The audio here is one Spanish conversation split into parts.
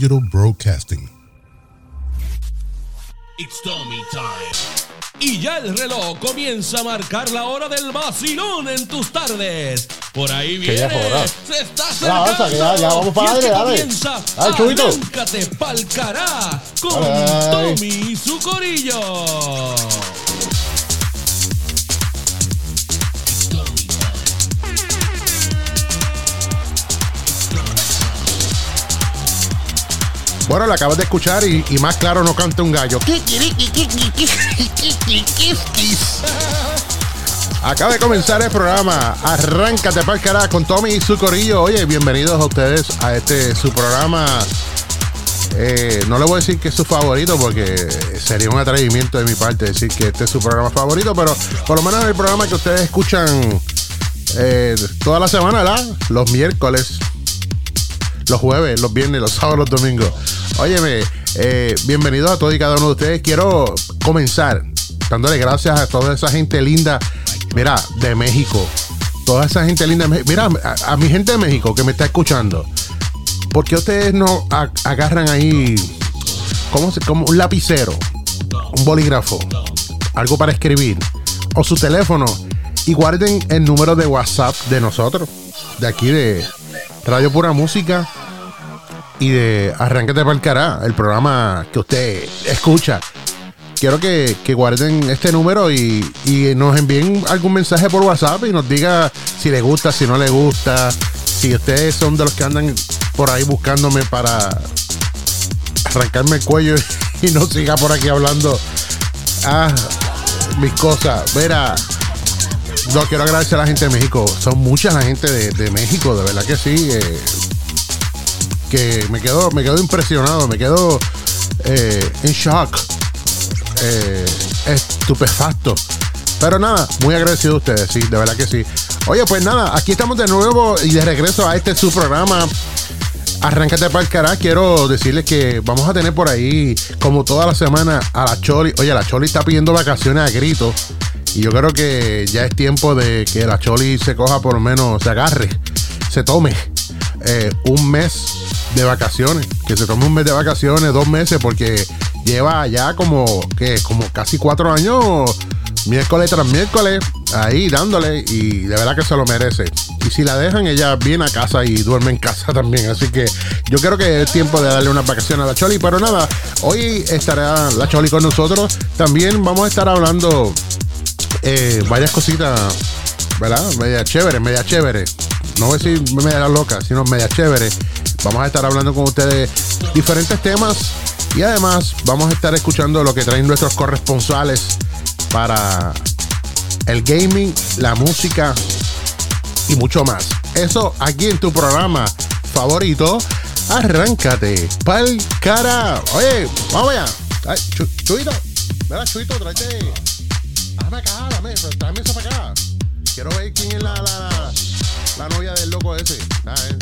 Digital Broadcasting. It's Tommy time. Y ya el reloj comienza a marcar la hora del vacilón en tus tardes. Por ahí viene. Se está acercando. ya- ya vamos para Y dale. comienza Dale, Chubito. Arráncate pa'l cará con Dale. Tommy y su corillo. Bueno, la acabas de escuchar y, y más claro no canta un gallo. Acaba de comenzar el programa Arráncate para el carajo con Tommy y su corillo. Oye, bienvenidos a ustedes a este su programa. Eh, no le voy a decir que es su favorito porque sería un atrevimiento de mi parte decir que este es su programa favorito, pero por lo menos el programa que ustedes escuchan eh, toda la semana, ¿verdad? Los miércoles, los jueves, los viernes, los sábados, los domingos. Óyeme, eh, bienvenidos a todos y cada uno de ustedes. Quiero comenzar dándole gracias a toda esa gente linda, mira, de México. Toda esa gente linda. Mira, a, mi gente de México que me está escuchando. ¿Por qué ustedes no agarran ahí como, como un lapicero, un bolígrafo, algo para escribir, o su teléfono y guarden el número de WhatsApp de nosotros, de aquí de Radio Pura Música y de Arránquete para el Cará, el programa que usted escucha. Quiero que, que guarden este número y, y nos envíen algún mensaje por WhatsApp y nos diga si le gusta, si no le gusta, si ustedes son de los que andan por ahí buscándome para arrancarme el cuello y no siga por aquí hablando ah, mis cosas. Verá, no quiero agradecer a la gente de México. Son mucha la gente de, de México, de verdad que sí. eh, que me quedo, me quedo impresionado, me quedo eh, en shock. eh, estupefacto. Pero nada, muy agradecido a ustedes, sí, de verdad que sí. Oye, pues nada, aquí estamos de nuevo y de regreso a este su programa. Arráncate para el cará. Quiero decirles que vamos a tener por ahí, como toda la semana, a la Choli. Oye, la Choli está pidiendo vacaciones a grito. Y yo creo que ya es tiempo de que la Choli se coja por lo menos, se agarre, se tome eh, un mes de vacaciones. Que se tome un mes de vacaciones, dos meses, porque lleva ya como, que Como casi cuatro años, miércoles tras miércoles, ahí dándole. Y de verdad que se lo merece. Y si la dejan, ella viene a casa y duerme en casa también. Así que yo creo que es tiempo de darle una vacación a la Choli. Pero nada, hoy estará la Choli con nosotros. También vamos a estar hablando eh, varias cositas, ¿verdad? Media chévere, media chévere. No voy a decir media loca, sino media chévere. Vamos a estar hablando con ustedes diferentes temas y además vamos a estar escuchando lo que traen nuestros corresponsales para el gaming, la música y mucho más. Eso aquí en tu programa favorito. Arráncate pa'l cara. Oye, vamos allá. Ay, Chu- Chuito, ¿verdad, Chuito? Tráete. Dame acá, dame, tráeme eso para acá. Quiero ver quién es la, la, la, la novia del loco ese. Ah, eh.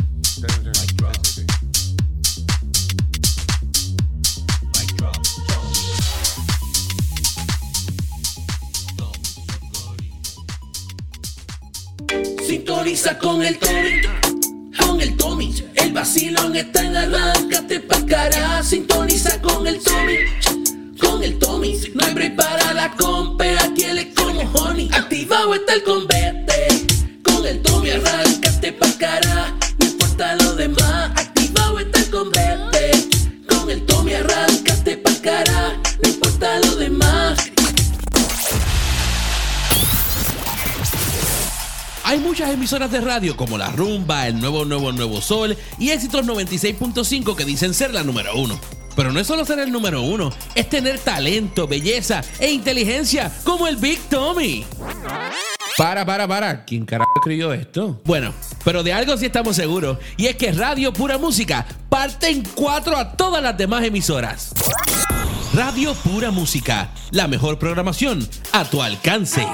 Sintoniza con el Tommy, con el Tommy. El vacilón está en arráncate pa' cara. Sintoniza con el Tommy, con el Tommy. No hay break para la compe, aquí él es como honey. Activado está el convete, con el Tommy arráncate pa' cara. Lo demás, está. Con el cara. No importa lo demás. Hay muchas emisoras de radio como La Rumba, El Nuevo Nuevo Nuevo Sol y Éxitos 96.5 que dicen ser la número uno. Pero no es solo ser el número uno, es tener talento, belleza e inteligencia como el Big Tommy. Para, para, para. ¿Quién carajo escribió esto? Bueno, pero de algo sí estamos seguros. Y es que Radio Pura Música parte en cuatro a todas las demás emisoras. Radio Pura Música, la mejor programación a tu alcance.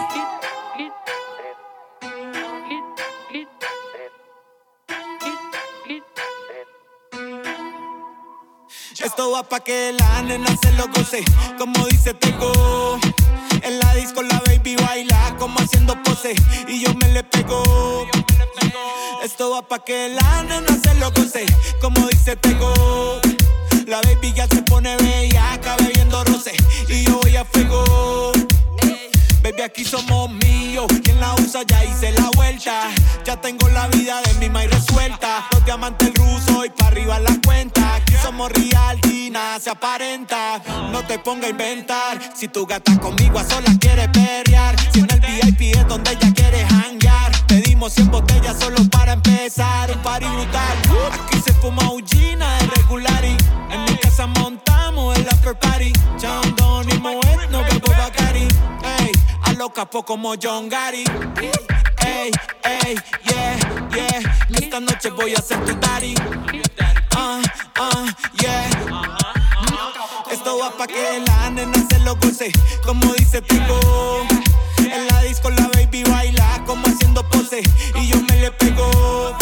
Esto va pa' que la nena se lo goce, como dice Tego. En la disco la baby baila como haciendo pose y yo me le pego. Esto va pa' que la nena se lo goce, como dice Tego. La baby ya se pone bella, bebiendo roce y yo voy a fuego. Baby, aquí somos míos. Quien la usa ya hice la vuelta. Ya tengo la vida de mi y resuelta. Los diamantes rusos y para arriba la cuenta. Aquí somos real se aparenta. No te ponga a inventar. Si tu gata conmigo a solas quiere perrear. Si en el VIP es donde ella quiere hangar. Pedimos 100 botellas solo para empezar. Un party brutal. Aquí se fuma Ugina de regular. En mi casa montamos el after party. Chandon a lo capo como John Gary. Ey, ey, yeah, yeah. Esta noche voy a ser tu daddy. Ah, ah, yeah. Esto va pa' que la nena se lo goce. Como dice Tico. En la disco la baby baila como haciendo pose. Y yo me le pego.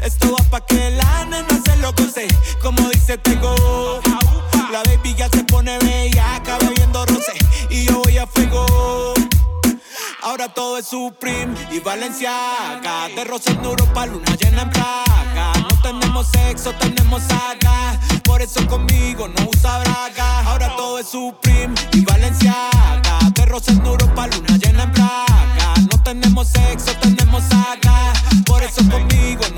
Esto va pa' que la nena se lo goce. Como dice Tego. La baby ya se pone bella, acaba bebiendo roce. Y yo. Ahora todo es Supreme y Valenciaga. De en Europa, luna llena en placa. No tenemos sexo, tenemos saga. Por eso conmigo no usa braga. Ahora todo es Supreme y Valenciaga. De en Europa, luna llena en placa. No tenemos sexo, tenemos saga. Por eso conmigo no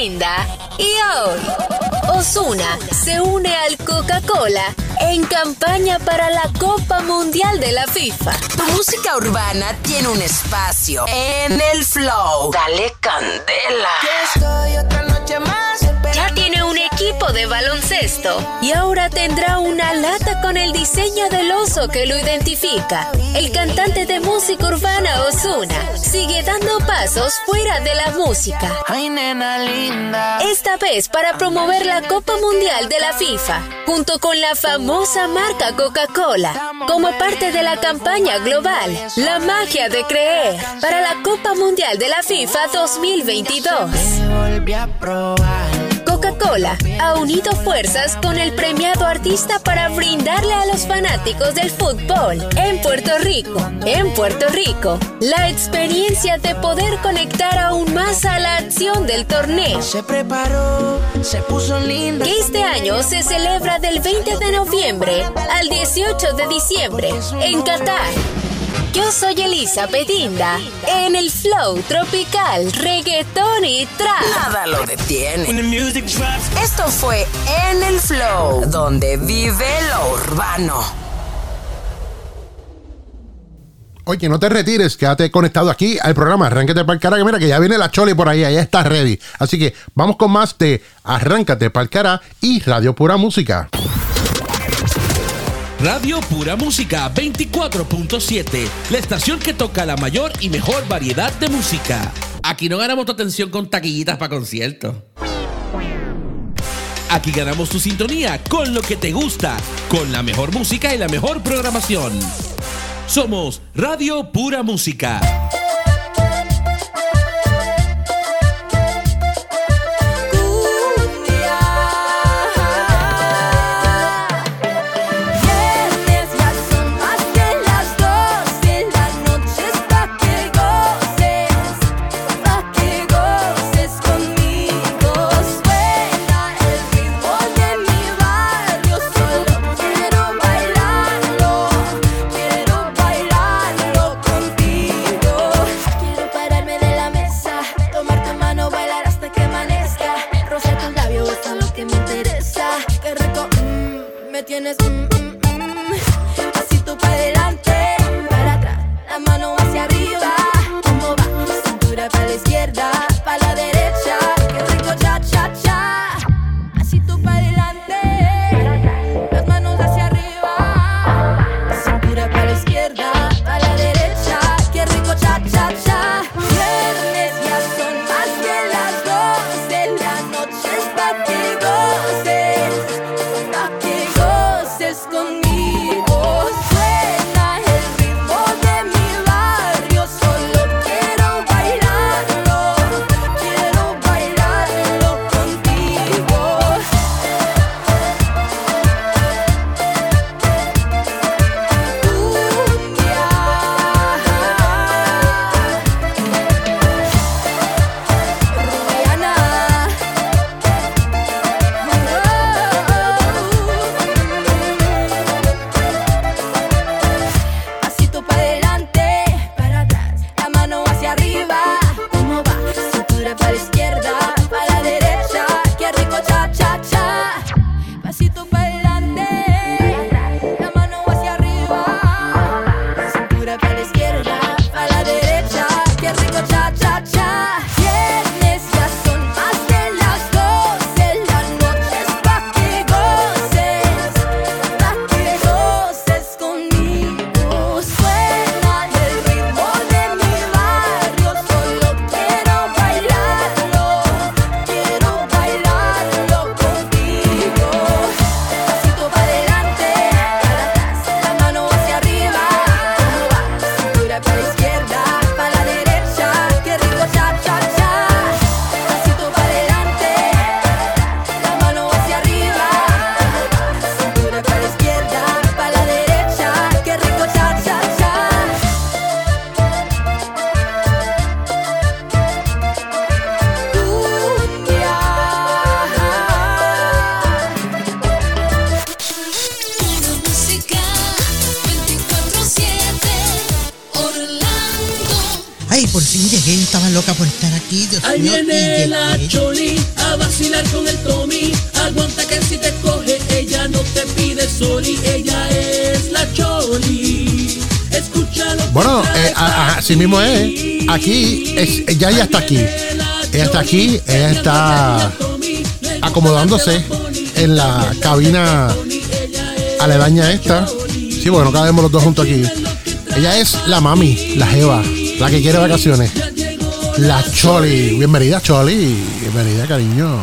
Y hoy Osuna se une al Coca-Cola en campaña para la Copa Mundial de la FIFA. Tu música urbana tiene un espacio en el flow. Dale candela. Estoy otra noche más. De baloncesto y ahora tendrá una lata con el diseño del oso que lo identifica. El cantante de música urbana Osuna sigue dando pasos fuera de la música. Ay, nena linda. Esta vez para promover la Copa Mundial de la FIFA, junto con la famosa marca Coca-Cola, como parte de la campaña global La magia de creer para la Copa Mundial de la FIFA 2022. Coca-Cola ha unido fuerzas con el premiado artista para brindarle a los fanáticos del fútbol en Puerto Rico, en Puerto Rico, la experiencia de poder conectar aún más a la acción del torneo. Se preparó, se puso linda. que este año se celebra del 20 de noviembre al 18 de diciembre en Qatar. Yo soy Elisa Pedinda en el flow tropical, reggaetón y trap. Nada lo detiene. Esto fue En el Flow, donde vive lo urbano. Oye, no te retires, quédate conectado aquí al programa Arráncate para el cara, que mira que ya viene la Choli por ahí, ya está ready. Así que vamos con más de Arráncate para el cara y Radio Pura Música. Radio Pura Música 24.7, la estación que toca la mayor y mejor variedad de música. Aquí no ganamos tu atención con taquillitas para conciertos. Aquí ganamos tu sintonía con lo que te gusta, con la mejor música y la mejor programación. Somos Radio Pura Música. Tienes, mm, mm, mm. Pasito para adelante, para atrás, la mano hacia arriba. ¿Cómo va? Cintura para la izquierda, así mismo es. Aquí, es, ya ella está aquí. Ella está aquí, ella está acomodándose en la cabina aledaña esta. Sí, bueno, cabemos los dos juntos aquí. Ella es la mami, la jeva, la que quiere vacaciones. La Choli. Bienvenida, Choli. Bienvenida, cariño.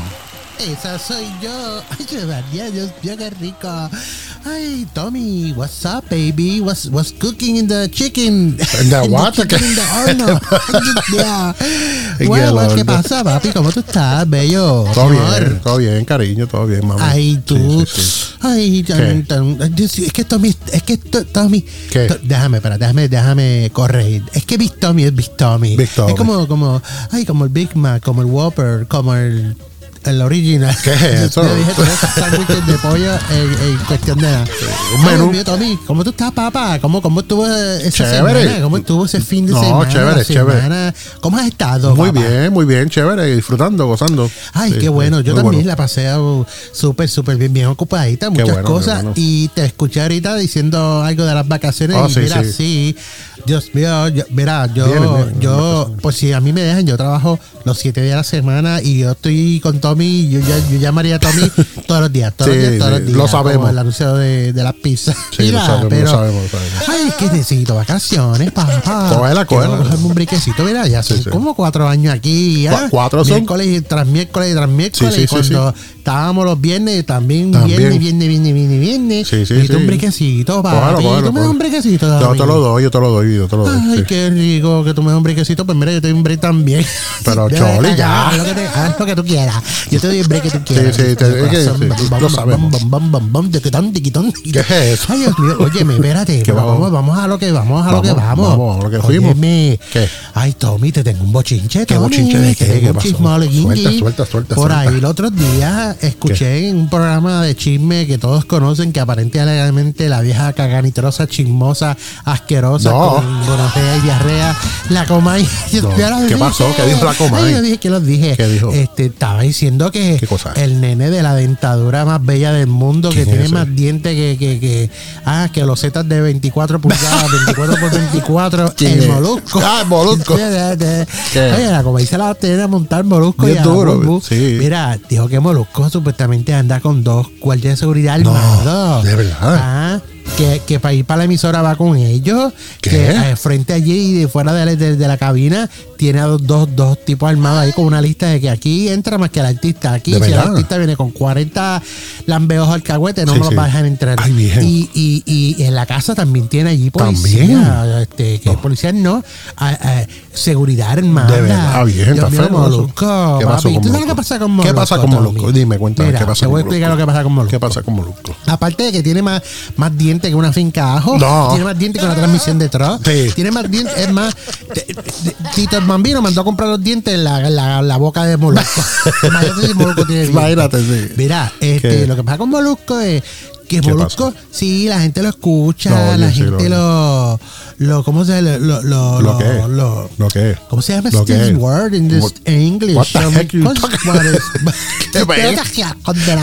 Esa soy yo. Ay, qué rico. Ay, Tommy, what's up, baby? What's what's cooking in the chicken? In the what? chicken in the horno. yeah. Qué Bueno, ¿qué loco. pasa, papi? ¿Cómo tú estás, bello? Todo Amor. bien, todo bien, cariño, todo bien, mami. Ay, tú. Sí, sí, sí. Ay, es que Tommy, es que to- Tommy. ¿Qué? to- déjame, espera, déjame, déjame corregir. Es que Big Tommy es Big Tommy. Big Tommy. Es como, como, ay, como el Big Mac, como el Whopper, como el, el original. ¿Qué es eso? Yo dije tres sándwiches de pollo en, en cuestión de nada. un menú. Mío, Tommy, ¿cómo tú estás, papá? ¿Cómo, cómo estuvo esa Chévere. semana? ¿Cómo estuvo ese fin de No, semana? chévere, la chévere. semana? ¿Cómo has estado, Muy papá? bien, muy bien, chévere, disfrutando, gozando. Ay, Sí, qué bueno. Yo también bueno. la pasé súper, súper bien, bien ocupadita, muchas bueno, cosas. bueno. Y te escuché ahorita diciendo algo de las vacaciones. Oh, y sí, mira, sí. sí. Dios mío, yo- mira, yo, Bien, bien, yo, pues si a mí me dejan, yo trabajo los siete días a la semana y yo estoy con Tommy, yo, ya, yo llamaría a Tommy todos los días, todos Sí, los días, todos sí, los días. lo sabemos. Como el anuncio de, de las pizzas. Sí, lo sabemos, lo pero, sabemos, lo sabemos. Ay, que necesito vacaciones, papá. Cógela, cógela. Cogerme un briquecito, mira, ya son como cuatro años aquí. Cu- cuatro son. Miércoles tras miércoles y tras miércoles. Y cuando estábamos los viernes, también, También. viernes, viernes, viernes, viernes, viernes. Sí, sí, sí. un briquecito, cógelo, tú me das un briquecito, Yo te lo doy, yo te lo doy, yo te lo doy. Ay, qué rico que tú me das un briquecito. Pues mira, yo te doy un break también. Pero, Choli, ya. Lo, haz lo que tú quieras. Yo te doy el break que tú quieras. sí, te- sí, lo bam, bam, bam, tiquitón, tiquitón, tiquitón. ¿Qué es eso? Ay, Dios mío, óyeme, espérate. ¿Qué pero vamos? vamos, a lo que vamos, a lo que Vamos, vamos. a lo que fuimos. Óyeme. ¿Qué? Ay, Tommy, te tengo un bochinche, ¿Qué bochinche de qué? te ¿Qué pasó? Suelta, suelta, suelta, Por ahí el otro día escuché en un programa de chisme que todos conocen que aparentemente la vieja caganitrosa, chismosa, asquerosa, con gonorrea y diarrea, la Comay. Lo ¿Qué pasó? ¿Qué dijo la Comay? Ay, yo dije que los dije. ¿Qué dijo? Este, estaba diciendo que ¿Qué cosa? el nene de la dentadura más bella del mundo, que ¿Quién es tiene ese? más dientes que, que, que, ah, que los zetas de 24 pulgadas, 24 por 24, ¿Quién el es? molusco. Ah, el molusco. Oye, la se la tiene a montar molusco Bien y a duro, sí. Mira, dijo que Molusco supuestamente anda con dos guardias de seguridad No, armados. de verdad. Ah, que, que para ir para la emisora va con ellos. ¿Qué? Que eh, frente allí y de fuera de la, de- de la cabina tiene a dos, dos, dos tipos armados ahí con una lista de que aquí entra más que el artista. Aquí, ¿De si el artista viene con 40 lambeos al cagüete, no Sí, me los sí. va a dejar entrar. Ay, y, y, y en la casa también tiene allí policía. Este, que policía no, ah, ah, seguridad armada. De verdad, bien, Dios está. Molusco, ¿Qué pasó con ¿Tú sabes pasa con Molusco? ¿Qué pasa con Molusco? Dime, cuéntame, Mira, ¿qué pasa Te voy a explicar lo que pasa con Molusco. ¿Qué pasa con Molusco? Aparte de que tiene más, más dientes que una finca ajo, No. tiene más dientes que una transmisión de truck, Sí. tiene más dientes, es más, Tito el Bambino mandó a comprar los dientes en la, la, la boca de Molusco. Imagínate si Molusco tiene dientes. Imagínate, sí. Mira, este, ¿Qué? lo que pasa con Molusco es que ¿Qué Molusco, sí, la gente lo escucha, No, la gente lo, lo, ¿cómo se lo, lo, lo, ¿Lo qué? lo- ¿Lo qué? ¿Cómo se llama ¿Lo este qué? word in, this, in English? what the heck you.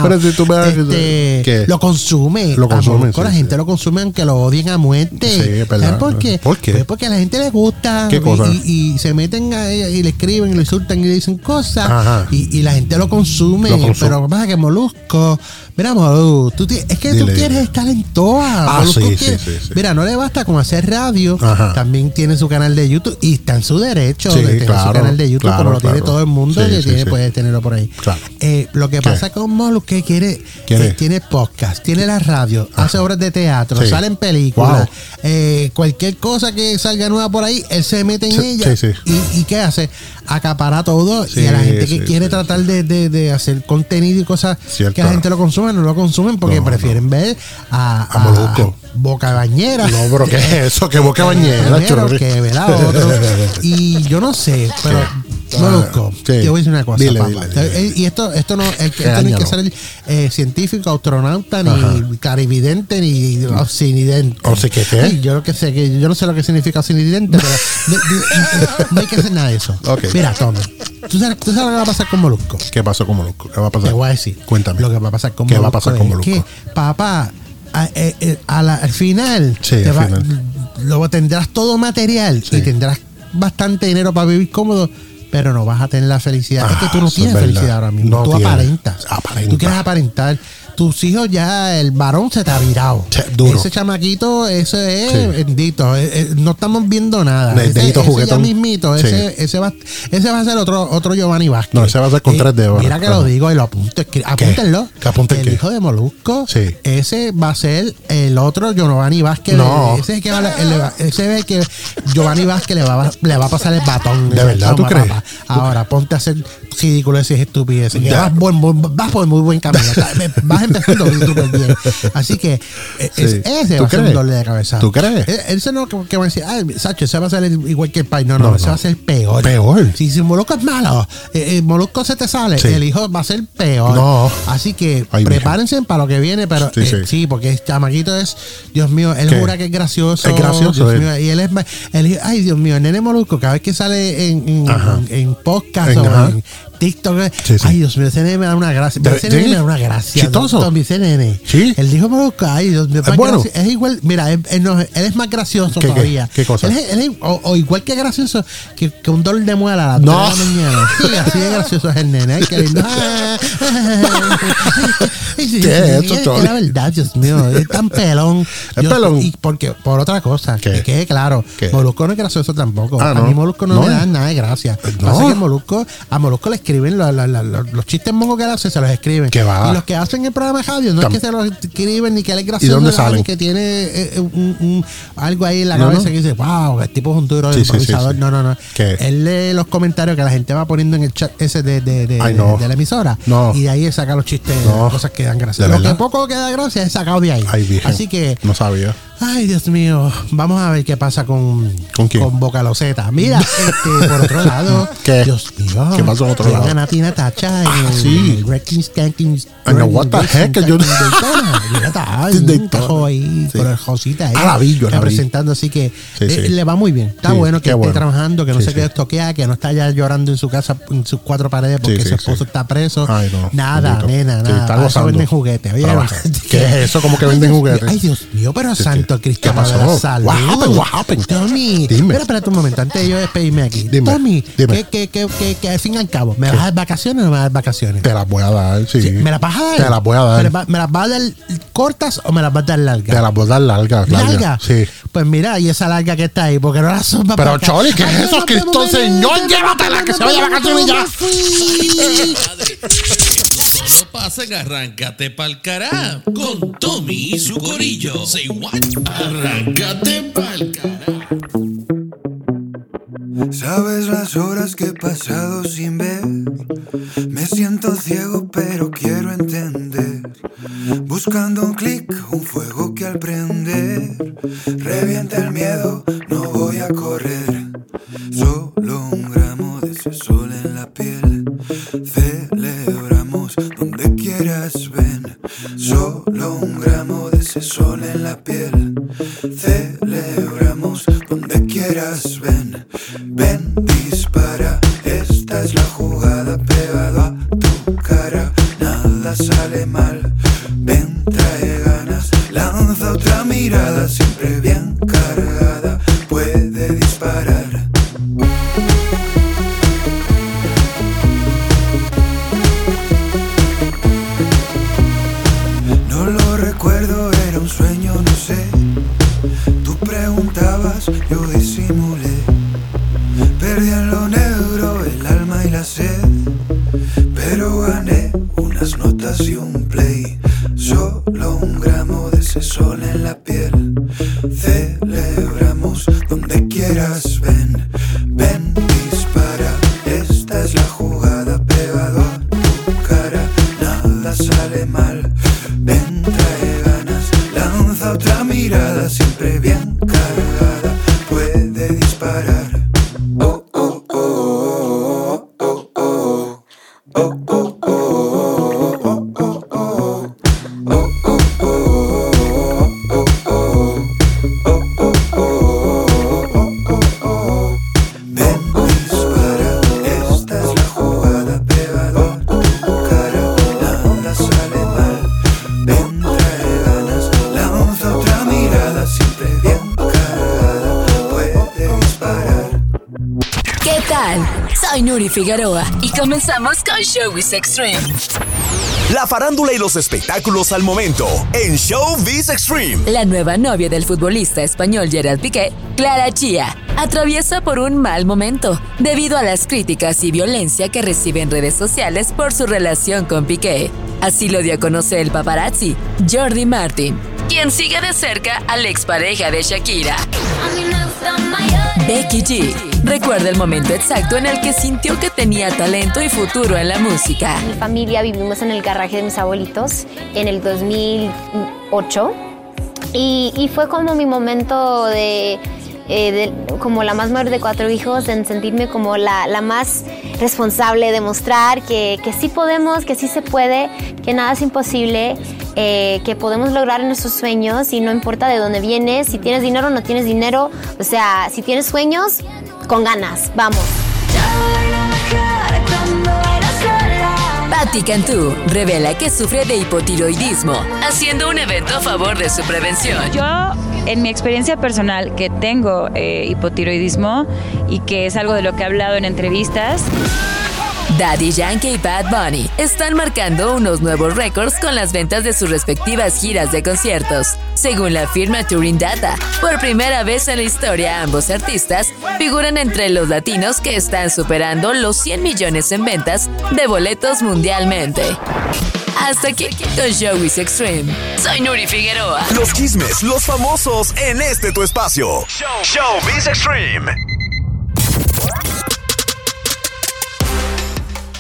Pero si tú me das- Este, ¿Qué? Lo consume. Lo consume, sí, la sí. gente lo consume aunque lo odien a muerte. Sí, es verdad. ¿Sabes por qué? ¿Por qué? Pues porque a la gente le gusta. ¿Qué y- cosa? Y, y se meten a y le escriben y le insultan y le dicen cosas. Ajá. Y, y la gente lo consume. Lo consume. Pero que pasa que Molusco. Mira, Molusco, tú es que tú Dile, quieres dile. estar en todas. Ah, Molusco sí, quiere-. Mira, no le basta con hacer radio. Ajá. También tiene su canal de YouTube y está en su derecho Sí, de tener su canal de YouTube, claro, como lo tiene claro. todo el mundo Sí, que sí, tiene, puede tenerlo por ahí. Eh, lo que ¿Qué? pasa con Molusco que quiere, eh, tiene podcast, tiene la radio, hace obras de teatro, Sí. sale en películas, Wow. eh, cualquier cosa que salga nueva por ahí, él se mete en ella. Y, y ¿qué hace? Acapara todo y a la gente que quiere tratar de, de- de hacer contenido y cosas Cierto. que la gente lo consume, no lo consumen porque No, prefieren ver a, A Molusco. Boca Bañera. No, pero ¿qué es eso? ¿Qué boca bañera, que ver a otro. Y yo no sé, pero Molusco, sí. te voy a decir una cosa, Dile, papá. dile, dile. Eh, Y esto, esto no, es que esto no hay que ser eh, científico, astronauta, ni Ajá. clarividente, ni obsinidente. O sea, ¿qué qué? Ay, yo, lo que sé, que yo no sé lo que significa obsinidente, pero de- de- no hay que hacer nada de eso. Mira, Tommy, ¿tú sabes, tú sabes lo que va a pasar con Molusco. ¿Qué pasó con Molusco? ¿Qué va a pasar? Te voy a decir. Cuéntame. Lo que va a pasar con ¿Qué va a Molusco pasar con es Molusco? que, papá, a- eh, eh, a la- al final, Sí, te al va- final. luego tendrás todo material Sí. y tendrás bastante dinero para vivir cómodo. Pero no vas a tener la felicidad. es que tú Ah, no tienes felicidad ahora mismo. No tú aparentas. Aparenta. Tú quieres aparentar. Tus hijos ya, el varón se te ha virado. Duro. Ese chamaquito, ese es Sí. bendito. Eh, eh, no estamos viendo nada. Ese, dedito ese ya juguetón. mismito, Sí. ese, ese, va, ese va a ser otro, otro Giovanni Vázquez. No, ese va a ser con Eh, tres dedos. Mira que lo digo y lo apunto. Apúntenlo. ¿Que apunte el qué? hijo de Molusco. Sí. Ese va a ser el otro Giovanni Vázquez. No. Ese es el que va, a- el- ese es el que Giovanni Vázquez le va, a- le va a pasar el batón. ¿De verdad tú crees? papá. Ahora ponte a hacer ridículos y estupideces. que vas, buen- buen- vas por muy buen camino. Vas empezando súper bien. Así que eh, es- Sí. ese ¿Tú va a ser un crees? doble de cabeza. ¿Tú crees? Eh, Ese no que, que va a decir, ay, Sacho, ese va a el- igual que el país. No, no, No, ese no. va a ser peor. Peor. Si, si Molusco es malo, eh, eh, Molusco se te sale, Sí. el hijo va a ser peor. No. Así que Ay, prepárense para lo que viene, pero Sí, eh, porque el chamaquito es, Dios mío, él ¿Qué? jura que es gracioso. Es gracioso, Dios él. mío, y él es, él- ay, Dios mío, el nene Molusco, cada vez que sale en, en, podcast o en TikTok, eh, Sí, sí. ay, Dios mío, ese nene me da una gracia. ¿De- ese nene sí? me da una gracia. ¿Chistoso? Tommy, ese nene. Sí. El dijo Molusco, ay, Dios mío, ¿Es bueno? es igual, mira, él, él no- él es más gracioso ¿Qué, qué? todavía. ¿Qué cosa? Él es- él es- o, o igual que gracioso que, que un dolor de muela a las No. 3 de la mañana. Sí, así de gracioso es el nene. Qué lindo. Sí, ¿Qué es eso? La verdad, Dios mío, es tan pelón. Es pelón. Y porque, por otra cosa, ¿Qué? que quede claro, ¿Qué? Molusco no es gracioso tampoco. Ah, A ¿no? mí Molusco no, No. me da nada de gracia. No. Pasa que Molusco, a Molusco le escriben lo- los chistes mongos que él hace, se los escriben. ¿Qué va? Y los que hacen el programa de radio, no Tam- es que se los escriben ni que él es gracioso. dónde salen? ni que tiene eh, un- un- algo ahí en la No, cabeza no. que dice, wow, el tipo es un duro Sí, improvisador. sí. No, no, no. ¿Qué? Él lee los comentarios que la gente va poniendo en el chat ese de, de, de, Ay, de- no. de la emisora. Y de ahí él saca los chistes, cosas que dan gracia. ¿De Lo que poco que da gracia es sacado de ahí. Ay. Así que, No sabía. Ay, Dios mío, vamos a ver qué pasa con, ¿Con quién? Boca Loseta. Mira, este, por otro lado, ¿Qué? Dios mío. ¿Qué pasó por otro lado? Nati Natacha en Ah, sí. el Wrecking Skanking I know what the heck, yo- tajo ahí, con el Josita ahí. Ah, la vi, yo la vi. representando, así que Sí, eh, le va muy bien. Está Sí, bueno que esté bueno. trabajando, que no se quede estoqueada, que no está ya llorando en su casa, en sus cuatro paredes porque su esposo está preso. Ay, no. Nada, Bendito. nena, nada. está eso venden juguetes. Oye, no, ¿Qué es eso? ¿Cómo que venden juguetes? Ay, Dios mío, pero santo De la salud. What happened? What happened? Tommy, Dime. espera, espérate un momento, antes de yo despedirme aquí. Dime, Tommy, dime. Que, que, que, que, que al fin y al cabo, ¿me vas a dar vacaciones o no me vas a dar vacaciones? Te las voy a dar, sí. Sí, ¿Me las vas a dar? Te las voy a dar. ¿Me las, va- me las vas a dar cortas o me las vas a dar largas? Te las voy a dar largas, ¿Larga? largas. Sí. Pues mira, y esa larga que está ahí, porque no la sopa Pero, Choli, ¿qué es eso? Cristo Señor, llévatela, que se vaya a vacaciones ya. Solo pasen, arráncate pa'l cará con Tommy y su corillo. Say what? Arráncate pa'l cará. Sabes las horas que he pasado sin ver. Me siento ciego, pero quiero entender. Buscando un clic, un fuego que al prender revienta el miedo. No voy a correr. Solo un gramo de ese sol en la piel. Donde quieras, ven. Solo un gramo de ese sol en la piel. Celebramos donde quieras, ven. Ven, dispara. Esta es la jugada pegado a tu cara. Nada sale mal. Ven, trae ganas. Lanza otra mirada, siempre bien cargada. Puede disparar. Solo un gramo de ese sol en la piel. Celebramos donde quieras, Figueroa y comenzamos con Showbiz Extreme. La farándula y los espectáculos al momento en Showbiz Extreme. La nueva novia del futbolista español Gerard Piqué, Clara Chía, atraviesa por un mal momento debido a las críticas y violencia que recibe en redes sociales por su relación con Piqué. Así lo dio a conocer el paparazzi Jordi Martin, quien sigue de cerca a la expareja de Shakira. Becky G recuerda el momento exacto en el que sintió que tenía talento y futuro en la música. Mi familia vivimos en el garaje de mis abuelitos en el 2008 y, fue como mi momento de, eh, como la más mayor de cuatro hijos, en sentirme como la, la más responsable, de mostrar que, que sí podemos, que sí se puede, que nada es imposible, eh, que podemos lograr nuestros sueños y no importa de dónde vienes, si tienes dinero o no tienes dinero, o sea, si tienes sueños, con ganas, vamos. Patti Cantú revela que sufre de hipotiroidismo, haciendo un evento a favor de su prevención. Yo, en mi experiencia personal, que tengo eh, hipotiroidismo y que es algo de lo que he hablado en entrevistas, Daddy Yankee y Bad Bunny están marcando unos nuevos récords con las ventas de sus respectivas giras de conciertos. Según la firma Touring Data, por primera vez en la historia ambos artistas figuran entre los latinos que están superando los 100 millones en ventas de boletos mundialmente. Hasta aquí con Showbiz Extreme. Soy Nuri Figueroa. Los chismes, los famosos en este tu espacio. Showbiz Extreme.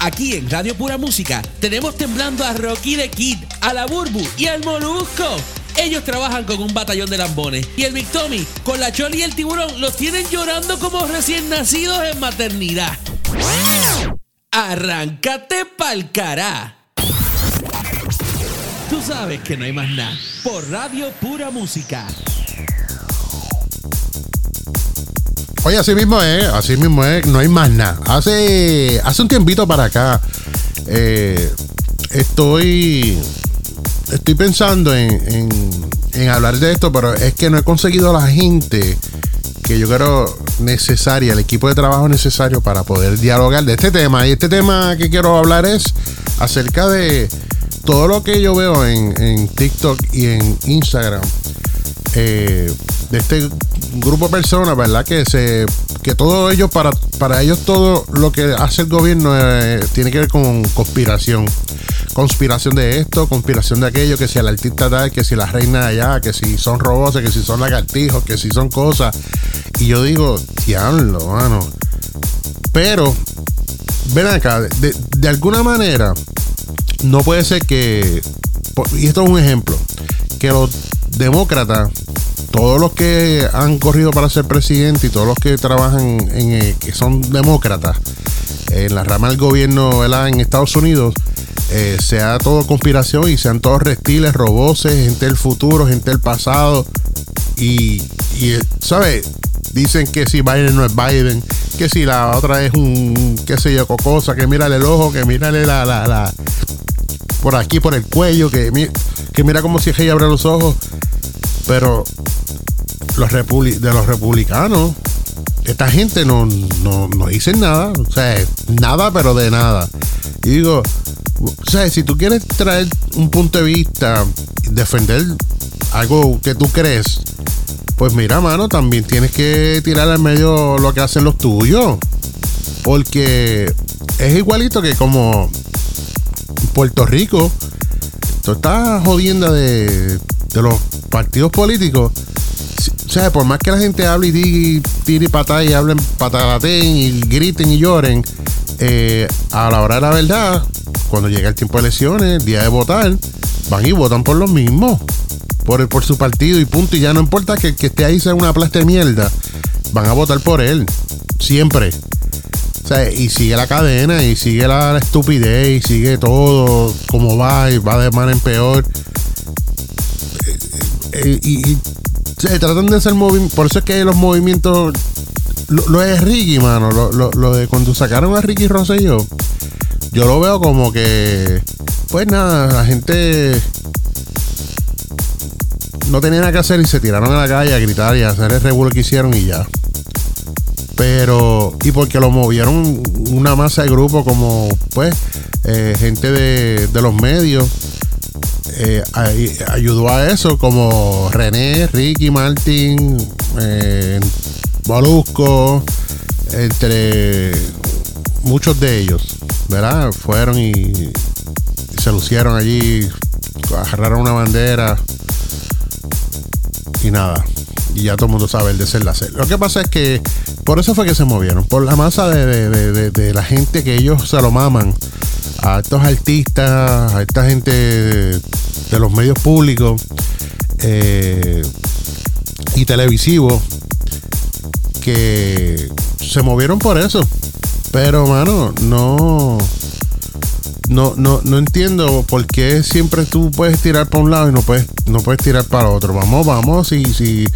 Aquí en Radio Pura Música tenemos temblando a Rocky de Kid, a la Burbu y al Molusco. Ellos trabajan con un batallón de lambones y el Big Tommy con la Choli y el tiburón los tienen llorando como recién nacidos en maternidad. Arráncate pa'l cará. Tú sabes que no hay más nada. Por Radio Pura Música. Oye, así mismo es, así mismo es, no hay más nada. Hace, hace un tiempito para acá, eh, estoy, estoy pensando en, en- hablar de esto, pero es que no he conseguido la gente que yo creo necesaria, el equipo de trabajo necesario para poder dialogar de este tema. Y este tema que quiero hablar es acerca de todo lo que yo veo en, en TikTok y en Instagram eh, de este grupo de personas, ¿verdad? Que se que todo ellos para para ellos todo lo que hace el gobierno eh, tiene que ver con conspiración. Conspiración de esto, conspiración de aquello, que si el artista tal, que si la reina allá, que si son robots, que si son lagartijos, que si son cosas. Y yo digo, diablo, mano. Pero, ven acá, de, de alguna manera, no puede ser que, y esto es un ejemplo, que los demócratas, todos los que han corrido para ser presidente y todos los que trabajan en, eh, que son demócratas en la rama del gobierno ¿verdad? en Estados Unidos, eh, sea todo conspiración y sean todos reptiles, robots, gente del futuro, gente del pasado. Y, y eh, ¿sabes? Dicen que si Biden no es Biden, que si la otra es un, qué sé yo, cosa, que mírale el ojo, que mírale la, la, la por aquí, por el cuello, que mira como si ella abre los ojos. Pero los de los republicanos, esta gente no, no, no dicen nada. O sea, nada, pero de nada. Y digo, o sea, si tú quieres traer un punto de vista, defender algo que tú crees, pues mira, mano, también tienes que tirar al medio lo que hacen los tuyos. Porque es igualito que como Puerto Rico, toda esta jodienda de, de los partidos políticos. O sea, por más que la gente hable y diga, tire y patá y hablen patalaten y griten y lloren, eh, a la hora de la verdad, cuando llega el tiempo de elecciones, el día de votar, van y votan por los mismos, por, por su partido y punto. Y ya no importa que el que esté ahí sea una plasta de mierda, van a votar por él, siempre. O sea, y sigue la cadena, y sigue la, estupidez, y sigue todo como va, y va de mal en peor. Eh, eh, y, y se tratan de hacer movimientos. Por eso es que los movimientos. Lo, lo de Ricky, mano, lo, lo- de cuando sacaron a Ricky Rosselló, yo lo veo como que. Pues nada, la gente. No tenía nada que hacer y se tiraron a la calle a gritar y a hacer el revuelo que hicieron y ya. Pero, y porque lo movieron una masa de grupo como, pues, eh, gente de, de los medios. Eh, ay- ayudó a eso, como René, Ricky, Martin, eh, Molusco, entre muchos de ellos, ¿verdad? Fueron y, se lucieron allí, agarraron una bandera y nada. Y ya todo el mundo sabe el desenlace. Lo que pasa es que por eso fue que se movieron. Por la masa de- de- de- de la gente que ellos se lo maman. A estos artistas, a esta gente de, los medios públicos eh, y televisivos que se movieron por eso. Pero, mano, no. No, no, no entiendo por qué siempre tú puedes tirar para un lado y no puedes, no puedes tirar para otro. Vamos, vamos, si, si,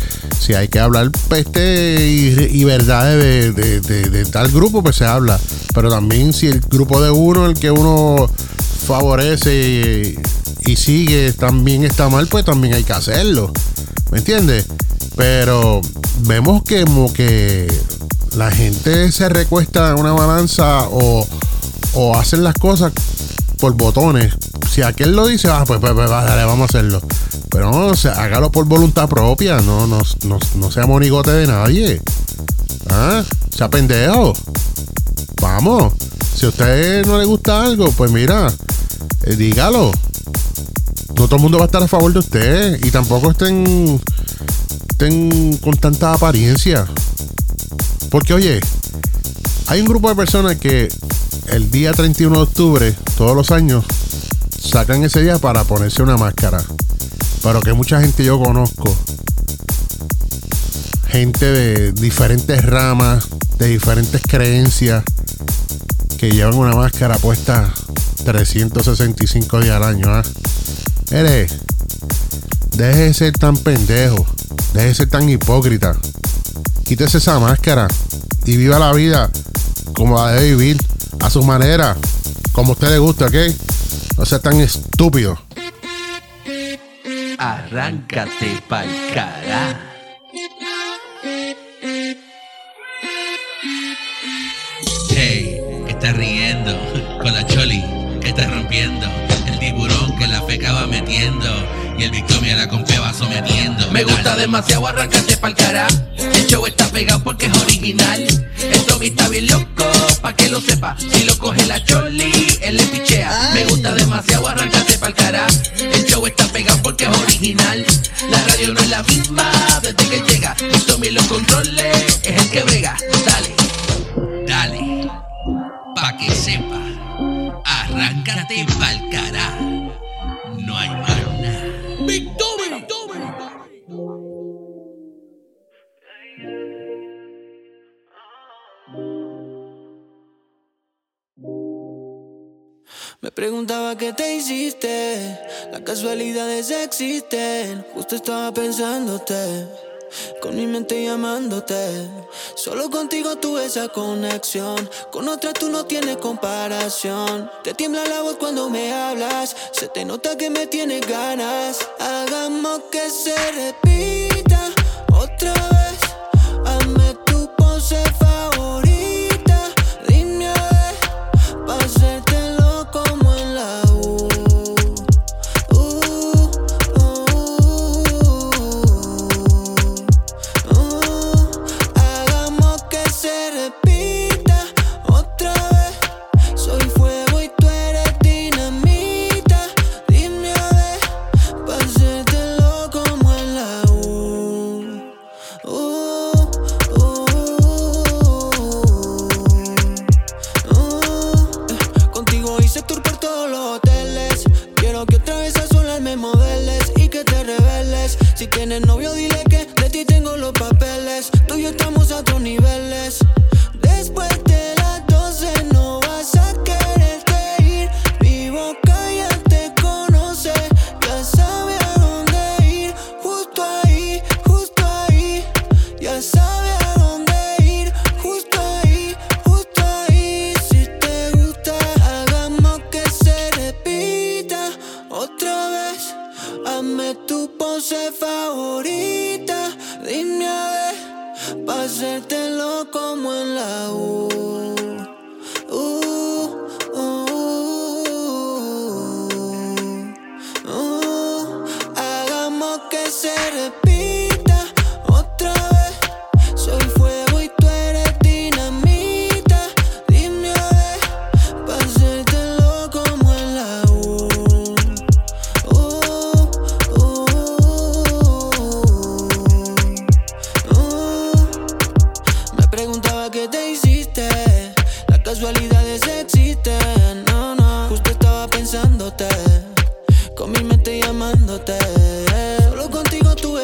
si hay que hablar peste y, verdades de, de- de- de tal grupo, pues se habla. Pero también si el grupo de uno, el que uno favorece y, y sigue, también está mal, pues también hay que hacerlo. ¿Me entiendes? Pero vemos que como que la gente se recuesta en una balanza o, o hacen las cosas por botones. Si aquel lo dice, ah, pues, pues, pues, dale, vamos a hacerlo. Pero no, o sea, hágalo por voluntad propia, no, no, no, no sea monigote de nadie. ¿Ah? Sea pendejo. Vamos. Si a usted no le gusta algo, pues mira, eh, dígalo. No todo el mundo va a estar a favor de usted. Y tampoco estén, estén con tanta apariencia. Porque, oye, hay un grupo de personas que el día 31 de octubre, todos los años, sacan ese día para ponerse una máscara. Pero que mucha gente yo conozco. Gente de diferentes ramas, de diferentes creencias, que llevan una máscara puesta 365 días al año. ¿ah? Mire, deje de ser tan pendejo, deje de ser tan hipócrita. Quítese esa máscara y viva la vida como la debe vivir, a su manera, como a usted le gusta, ¿ok? No sea tan estúpido. Arráncate pa'l cara. La choli que está rompiendo. El tiburón que la feca va metiendo. Y el Victoria la compé va sometiendo. Me gusta demasiado arrancarte pa'l cara. El show está pegado porque es original. El Tommy está bien loco, pa' que lo sepa. Si lo coge la Choli, él le pichea. Me gusta demasiado arrancarte pa'l cara. El show está pegado porque es original. La radio no es la misma desde que llega. El Tommy los controles, es el que brega. Dale, Pa'l. No hay más nada. Me preguntaba qué te hiciste, las casualidades existen. Justo estaba pensándote, con mi mente llamándote. Solo contigo tuve esa conexión, con otra tú no tienes comparación. Te tiembla la voz cuando me hablas, se te nota que me tienes ganas. Hagamos que se repita otra vez. Hazme tu pose favorita,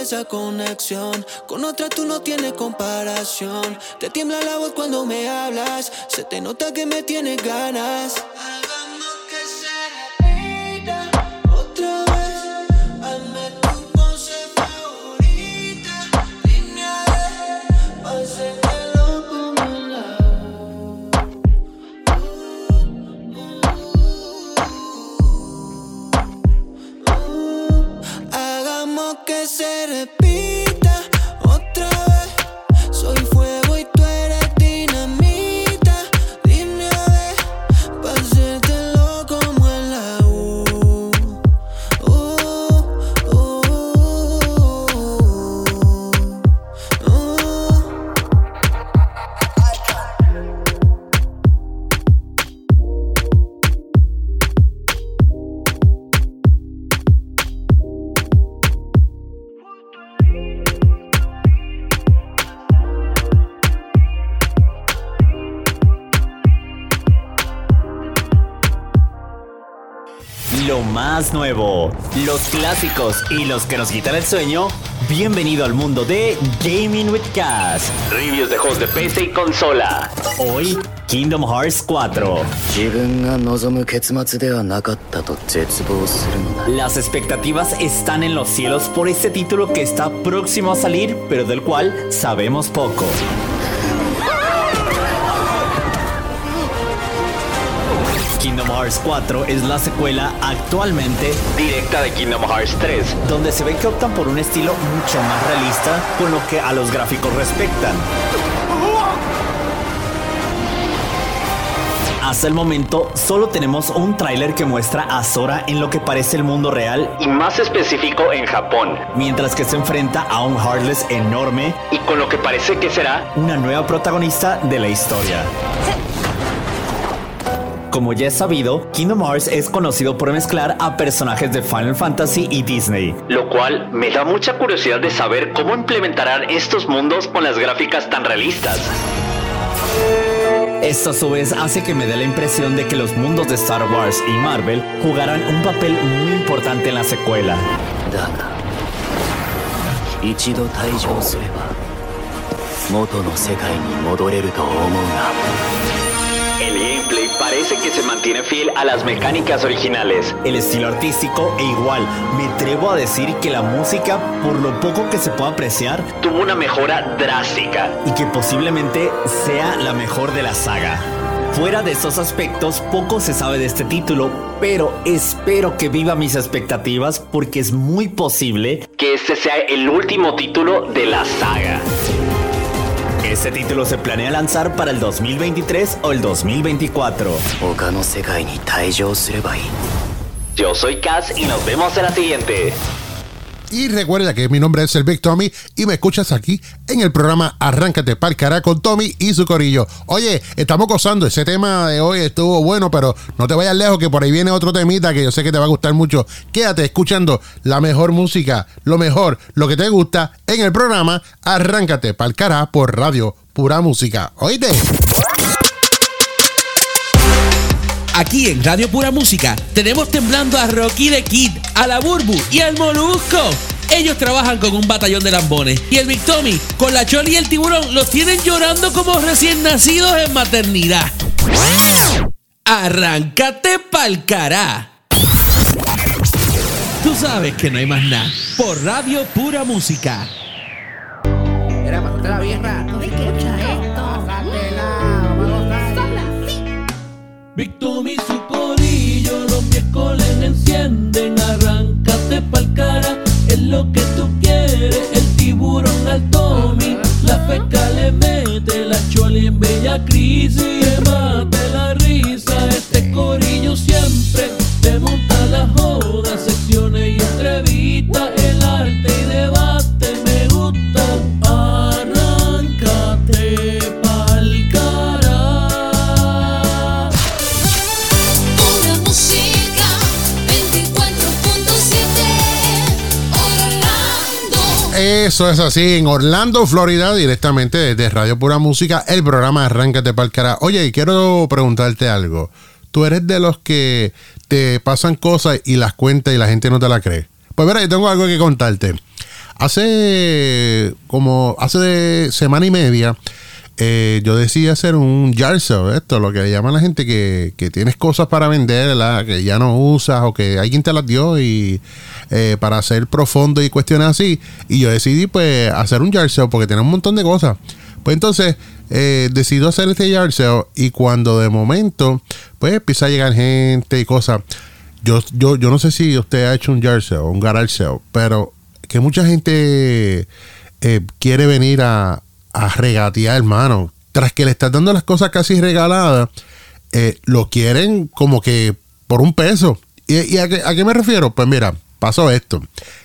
esa conexión. Con otra tú no tienes comparación. Te tiembla la voz cuando me hablas. Se te nota que me tienes ganas. los clásicos y los que nos quitan el sueño, bienvenido al mundo de Gaming with Cast. Reviews de juegos de PC y consola. Hoy, Kingdom Hearts 4. Las expectativas están en los cielos por este título que está próximo a salir, pero del cual sabemos poco. Kingdom Hearts 4 es la secuela actualmente directa de Kingdom Hearts 3, donde se ve que optan por un estilo mucho más realista con lo que a los gráficos respectan. Hasta el momento solo tenemos un tráiler que muestra a Sora en lo que parece el mundo real y más específico en Japón, mientras que se enfrenta a un Heartless enorme y con lo que parece que será una nueva protagonista de la historia. Como ya es sabido, Kingdom Hearts es conocido por mezclar a personajes de Final Fantasy y Disney, lo cual me da mucha curiosidad de saber cómo implementarán estos mundos con las gráficas tan realistas. Esto a su vez hace que me dé la impresión de que los mundos de Star Wars y Marvel jugarán un papel muy importante en la secuela. Gameplay parece que se mantiene fiel a las mecánicas originales. El estilo artístico e igual, me atrevo a decir que la música, por lo poco que se pueda apreciar, tuvo una mejora drástica y que posiblemente sea la mejor de la saga. Fuera de esos aspectos, poco se sabe de este título, pero espero que viva mis expectativas porque es muy posible que este sea el último título de la saga. Este título se planea lanzar para el 2023 o el 2024. Yo soy Kaz y nos vemos en la siguiente. Y recuerda que mi nombre es el Big Tommy y me escuchas aquí en el programa Arráncate pa'l cara con Tommy y su corillo. Oye, estamos gozando, ese tema de hoy estuvo bueno, pero no te vayas lejos que por ahí viene otro temita que yo sé que te va a gustar mucho. Quédate escuchando la mejor música, lo mejor, lo que te gusta en el programa Arráncate pa'l cara por Radio Pura Música. Oíste. Aquí en Radio Pura Música tenemos temblando a Rocky the Kid, a la Burbu y al Molusco. Ellos trabajan con un batallón de lambones y el Big Tommy con la Choli y el tiburón los tienen llorando como recién nacidos en maternidad. Arráncate pa'l cará. Tú sabes que no hay más nada. Por Radio Pura Música. Era para la vieja. Escucha esto. Tommy y su corillo los miércoles encienden, arráncate pa'l cara, es lo que tú quieres, el tiburón al Tommy, la feca le mete. la choli en bella crisis y mate la risa. Este corillo siempre te monta la joda, secciones y entrevistas, Eso es así, en Orlando, Florida, directamente desde Radio Pura Música, el programa Arráncate cara. Oye, y quiero preguntarte algo. ¿Tú eres de los que te pasan cosas y las cuentas y la gente no te la cree? Pues mira, yo tengo algo que contarte. Hace como, hace semana y media, eh, yo decidí hacer un yard sale, esto, lo que le llaman la gente que, que tienes cosas para vender, ¿verdad? que ya no usas o que alguien te las dio y eh, para hacer profundo y cuestiones así. Y yo decidí pues hacer un yard sale porque tenía un montón de cosas. Pues entonces eh, decidí hacer este yard sale y cuando de momento pues empieza a llegar gente y cosas. Yo, yo, yo no sé si usted ha hecho un yard sale un garage sale, pero que mucha gente eh, quiere venir a, a regatear, hermano. Tras que le estás dando las cosas casi regaladas, eh, lo quieren como que por un peso. ¿Y, y a, qué, a qué me refiero? Pues mira, pasó esto.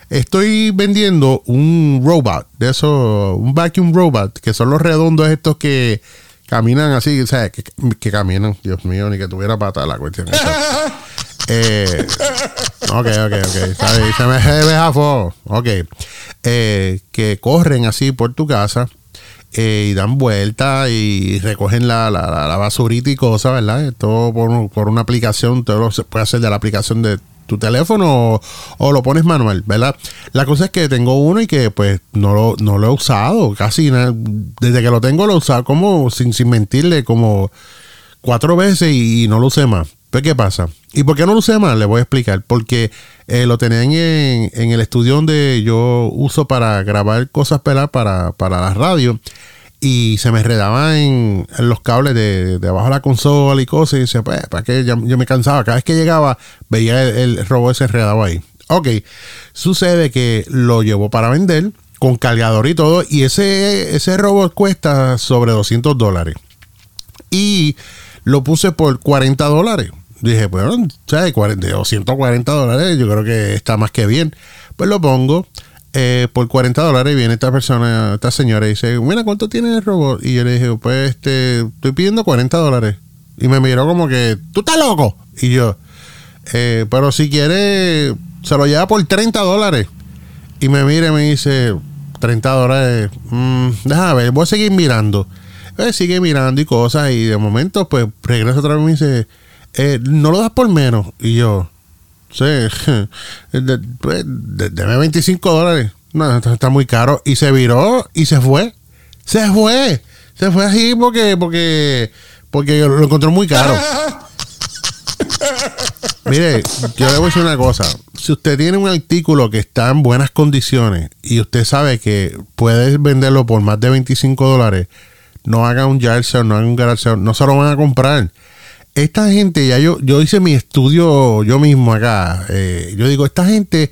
Estoy vendiendo un robot, de esos, un vacuum robot, que son los redondos estos que caminan así, o sea, que, que caminan, Dios mío, ni que tuviera pata la cuestión. Eh, ok, ok, ok. Se me me zafó. Ok. Eh, que corren así por tu casa eh, y dan vueltas y recogen la, la, la- basurita y cosas, ¿verdad? Todo por, por una aplicación. Todo lo se puede hacer de la aplicación de tu teléfono o, lo pones manual, ¿verdad? La cosa es que tengo uno y que pues no lo, no lo he usado casi nada. Desde que lo tengo lo he usado como, sin, sin mentirle, como cuatro veces y, no lo usé más. Pues, ¿qué pasa? ¿Y por qué no lo usé más? Le voy a explicar. Porque eh, lo tenían en, el estudio donde yo uso para grabar cosas para, para la radio. Y se me enredaba en, en los cables de, de abajo de la consola y cosas. Y decía, pues, ¿para qué? Yo me cansaba. Cada vez que llegaba, veía el, robot ese enredado ahí. Ok. Sucede que lo llevo para vender con cargador y todo. Y ese, ese robot cuesta sobre 200 dólares y lo puse por 40 dólares. Dije, bueno, ¿sabes? 40, 240 dólares, yo creo que está más que bien. Pues lo pongo eh, por 40 dólares. Viene esta persona, esta señora, y dice, mira, ¿cuánto tiene el robot? Y yo le dije, pues, este, estoy pidiendo 40 dólares. Y me miró como que, ¿tú estás loco? Y yo, "Eh, pero si quiere, se lo lleva por 30 dólares. Y me mira y me dice, 30 dólares, mm, déjame ver, voy a seguir mirando. Eh, sigue mirando y cosas y de momento pues regresa otra vez y me dice, eh, no lo das por menos. Y yo, sí, de- pues, de- deme 25 dólares. No, está muy caro. Y se viró y se fue. Se fue. Se fue así porque, porque, porque lo encontró muy caro. Mire, yo le voy a decir una cosa. Si usted tiene un artículo que está en buenas condiciones y usted sabe que puede venderlo por más de 25 dólares, no haga un yard sale, no haga un garage sale, no se lo van a comprar. Esta gente, ya yo, yo hice mi estudio yo mismo acá. eh, yo digo, esta gente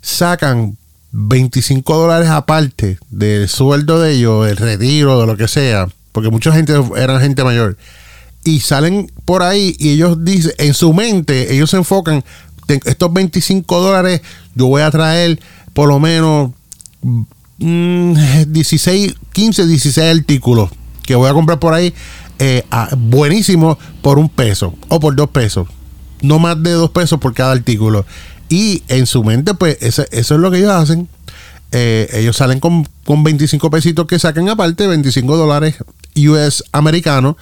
sacan 25 dólares aparte del sueldo de ellos, el retiro, de lo que sea, porque mucha gente eran gente mayor y salen por ahí y ellos dicen, en su mente, ellos se enfocan, "Ten- estos 25 dólares, yo voy a traer por lo menos mm, 16, 15, 16 artículos que voy a comprar por ahí, eh, buenísimos por un peso o por dos pesos. No más de dos pesos por cada artículo. Y en su mente, pues, eso es lo que ellos hacen. Eh, ellos salen con, con 25 pesitos que sacan aparte, 25 dólares US americanos,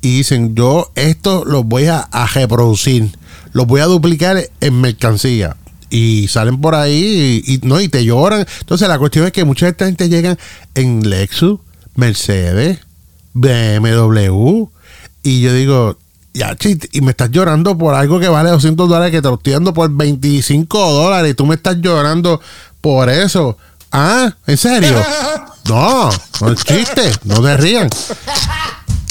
y dicen, yo esto los voy a, reproducir, los voy a duplicar en mercancía. Y salen por ahí y, no, y te lloran. Entonces la cuestión es que mucha gente llegan en Lexus, Mercedes, BMW, y yo digo, ya, chi, y me estás llorando por algo que vale 200 dólares que te lo estoy dando por 25 dólares y tú me estás llorando por eso. Ah, ¿en serio? No, no es chiste, no te rían.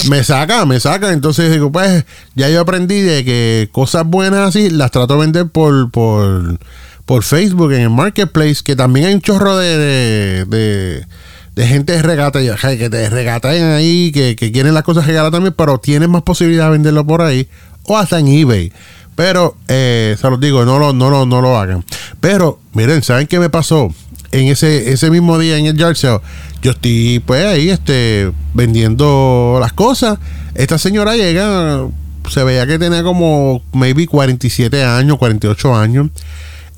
Me saca, me saca. Entonces digo, pues ya yo aprendí de que cosas buenas así las trato de vender por, por, por Facebook en el Marketplace, que también hay un chorro de, de, de, de gente regata, que te regatean ahí, que, que quieren las cosas regaladas también, pero tienen más posibilidad de venderlo por ahí o hasta en eBay. Pero, eh, se los digo, no lo, no, lo, no lo hagan. Pero, miren, ¿saben qué me pasó? En ese, ese mismo día en el yard sale, yo estoy pues ahí este, vendiendo las cosas. Esta señora llega, se veía que tenía como maybe 47 años, 48 años.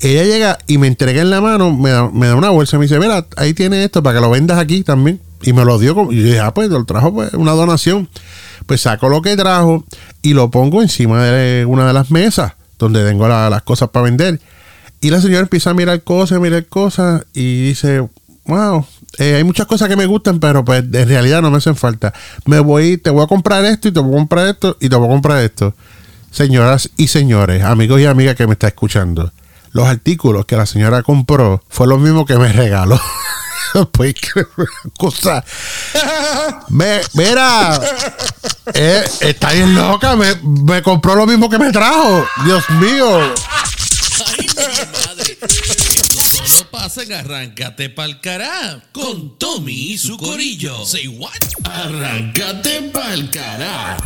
Ella llega y me entrega en la mano, me da, me da una bolsa y me dice, mira, ahí tiene esto para que lo vendas aquí también. Y me lo dio, como, y yo dije, ah, pues lo trajo pues, una donación. Pues saco lo que trajo y lo pongo encima de una de las mesas donde tengo la- las cosas para vender. Y la señora empieza a mirar cosas, mirar cosas y dice, wow, eh, hay muchas cosas que me gustan, pero pues en realidad no me hacen falta. Me voy, te voy a comprar esto y te voy a comprar esto y te voy a comprar esto. Señoras y señores, amigos y amigas que me está escuchando, los artículos que la señora compró fue lo mismo que me regaló. pues qué cosa. Me, mira, eh, está bien loca, me, me compró lo mismo que me trajo. Dios mío. Solo pasen, arráncate pa'l cará con Tommy y su corillo. Say what? Arráncate pa'l cará.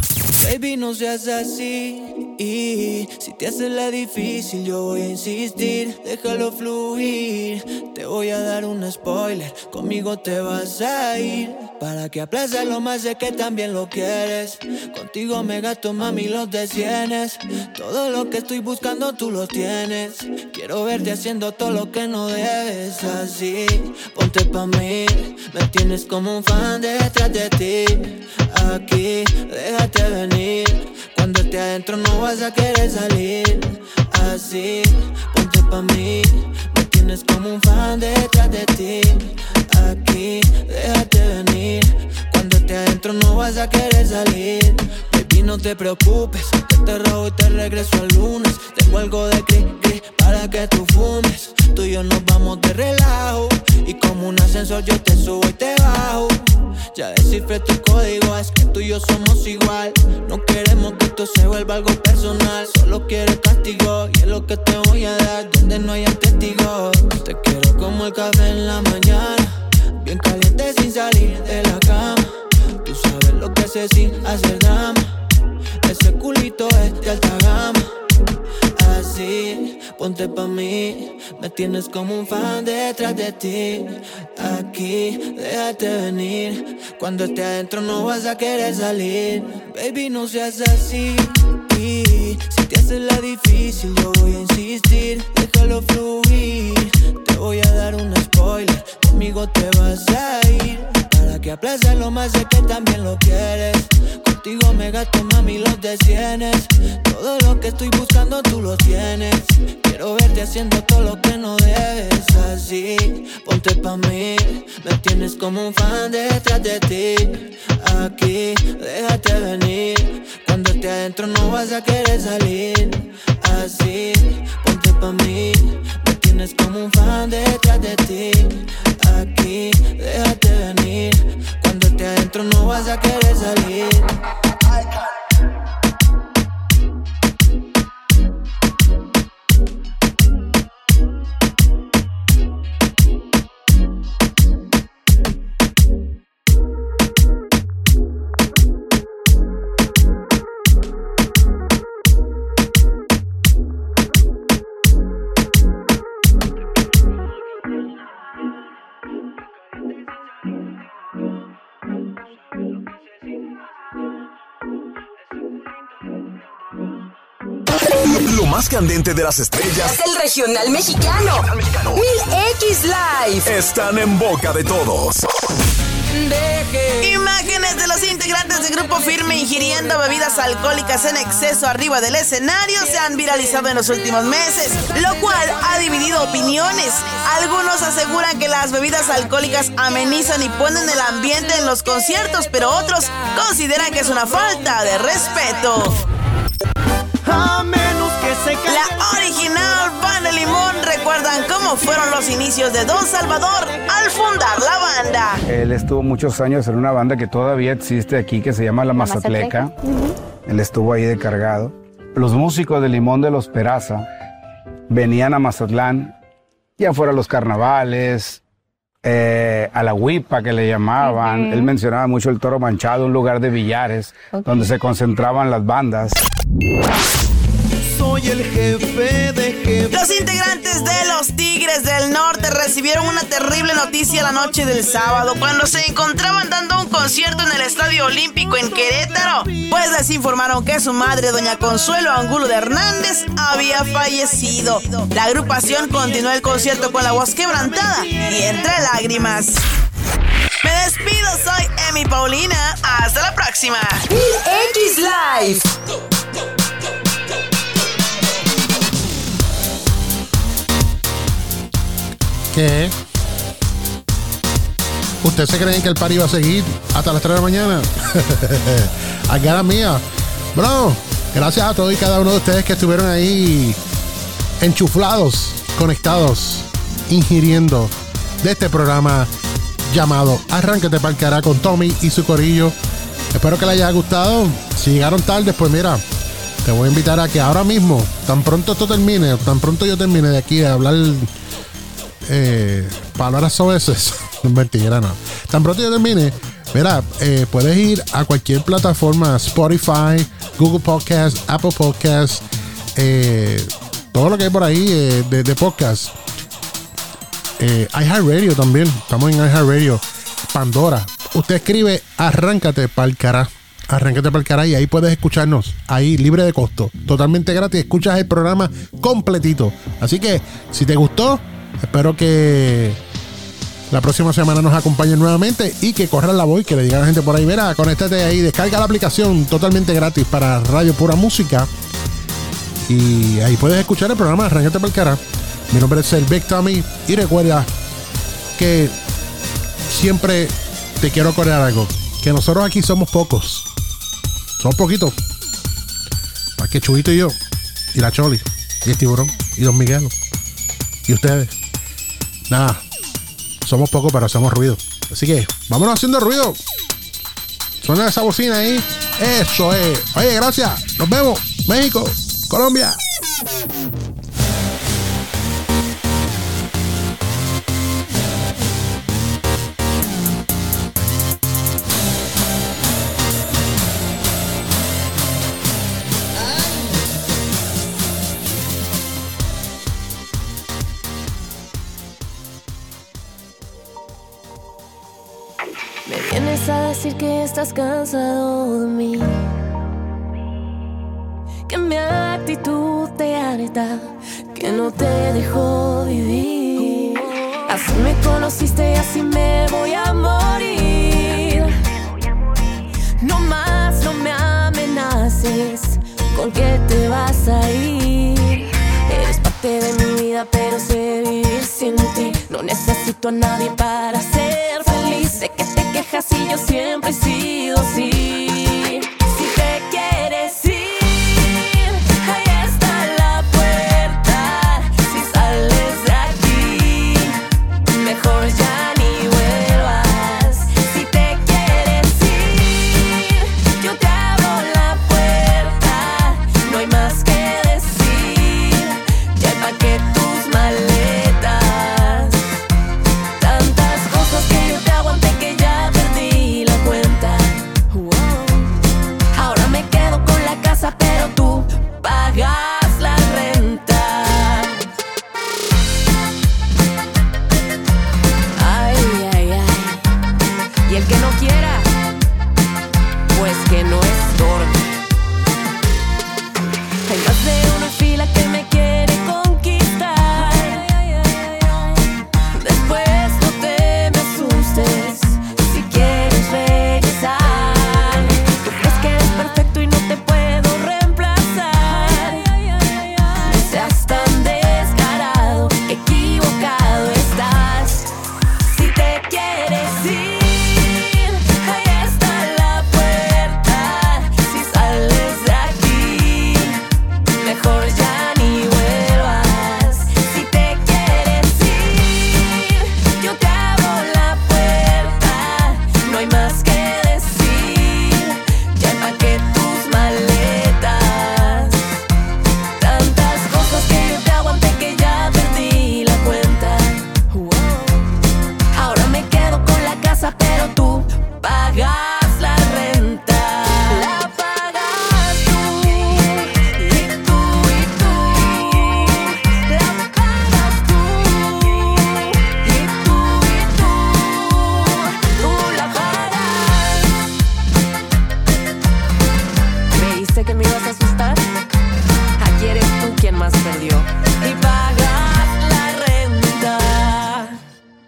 Baby, no seas así. Y si te hace la difícil, yo voy a insistir. Déjalo fluir. Te voy a dar un spoiler. Conmigo te vas a ir. Para que aplaces lo más de que también lo quieres. Contigo me gasto, mami, los de cienes. Todo lo que estoy buscando tú lo tienes. Quiero verte haciendo todo lo que no debes. Así, ponte pa' mí. Me tienes como un fan detrás de ti. Aquí, déjate Cuando esté adentro no vas a querer salir. Así, ponte pa' mí. Me tienes como un fan detrás de ti. Aquí, déjate venir. Cuando esté adentro no vas a querer salir. Baby, no te preocupes. Que te robo y te regreso el lunes. Tengo algo de cri cri para que tú fumes. Tú y yo nos vamos de relajo. Y como un ascensor yo te subo y te bajo. Ya descifré tu código, es que tú y yo somos igual. No queremos que esto se vuelva algo personal. Solo quiero castigo y es lo que te voy a dar donde no haya testigos. Te quiero como el café en la mañana, bien caliente sin salir de la cama. Tú sabes lo que sé sin hacer drama. Ese culito es de alta gama. Ponte pa' mí. Me tienes como un fan detrás de ti. Aquí, déjate venir. Cuando esté adentro no vas a querer salir. Baby, no seas así. Si te hace la difícil, yo voy a insistir. Déjalo fluir. Te voy a dar un spoiler. Conmigo te vas a ir. Para que aplaces lo más de que también lo quieres. Contigo me gasto, mami, los de. Todo lo que estoy buscando tú lo tienes. Quiero verte haciendo todo lo que no debes. Así, ponte pa' mí. Me tienes como un fan detrás de ti. Aquí, déjate venir. Cuando esté adentro no vas a querer salir. Así, ponte pa' mí. Me tienes como un fan detrás de ti. Aquí, déjate venir. Cuando esté adentro no vas a querer salir. Más candente de las estrellas Es el regional mexicano. Mi X Live. están en boca de todos. Imágenes de los integrantes del grupo firme ingiriendo bebidas alcohólicas en exceso arriba del escenario se han viralizado en los últimos meses, lo cual ha dividido opiniones. Algunos aseguran que las bebidas alcohólicas amenizan y ponen el ambiente en los conciertos, pero otros consideran que es una falta de respeto. A menos que se La original Banda Limón recuerdan cómo fueron los inicios de Don Salvador al fundar la banda. Él estuvo muchos años en una banda que todavía existe aquí que se llama La Mazatleca. Él estuvo ahí de cargado. Los músicos de Limón de los Peraza venían a Mazatlán, ya fuera los carnavales eh, a la huipa que le llamaban. Él mencionaba mucho el toro manchado, un lugar de billares donde se concentraban las bandas. Soy el jefe de jefes. Los integrantes de los Tigres del Norte recibieron una terrible noticia la noche del sábado cuando se encontraban dando un concierto en el Estadio Olímpico en Querétaro. Pues les informaron que su madre, doña Consuelo Angulo de Hernández, había fallecido. La agrupación continuó el concierto con la voz quebrantada y entre lágrimas. Me despido, soy Emi Paulina. Hasta la próxima. X Live. ¿Qué? ¿Ustedes se creen que el party va a seguir hasta las 3 de la mañana? a cara mía. Bro, gracias a todos y cada uno de ustedes que estuvieron ahí enchuflados, conectados, ingiriendo de este programa llamado Arránquete para el con Tommy y su corillo. Espero que les haya gustado. Si llegaron tarde, pues mira, te voy a invitar a que ahora mismo, tan pronto esto termine, tan pronto yo termine de aquí de hablar eh, palabras soeces. No mentira, no. Tan pronto yo termine, mira, eh, puedes ir a cualquier plataforma, Spotify, Google Podcast, Apple Podcast, eh, todo lo que hay por ahí eh, de, de podcast. IHeartRadio también, estamos en iHeartRadio, Pandora. Usted escribe Arráncate pa'l cará. Arráncate pa'l cará y ahí puedes escucharnos, ahí libre de costo, totalmente gratis. Escuchas el programa completito. Así que, si te gustó, espero que la próxima semana nos acompañen nuevamente y que corran la voz que le digan a la gente por ahí, mira, conéctate ahí, descarga la aplicación totalmente gratis para Radio Pura Música. Y ahí puedes escuchar el programa Arráncate pa'l cará. Mi nombre es el Big Tommy y recuerda que siempre te quiero acordar algo. Que nosotros aquí somos pocos. Somos poquitos. Más que Chubito y yo. Y la Choli. Y el tiburón. Y Don Miguelo. Y ustedes. Nada. Somos pocos, pero hacemos ruido. Así que vámonos haciendo ruido. Suena esa bocina ahí. Eso es. Oye, gracias. Nos vemos. México. Colombia. Estás cansado de mí. Que mi actitud te harta, que no te dejó vivir. Así me conociste y así me voy a morir. No más, no me amenaces con que te vas a ir. Eres parte de mi vida, pero sé vivir sin ti. No necesito a nadie para ser feliz. Sé que te quejas y yo siempre he sido así.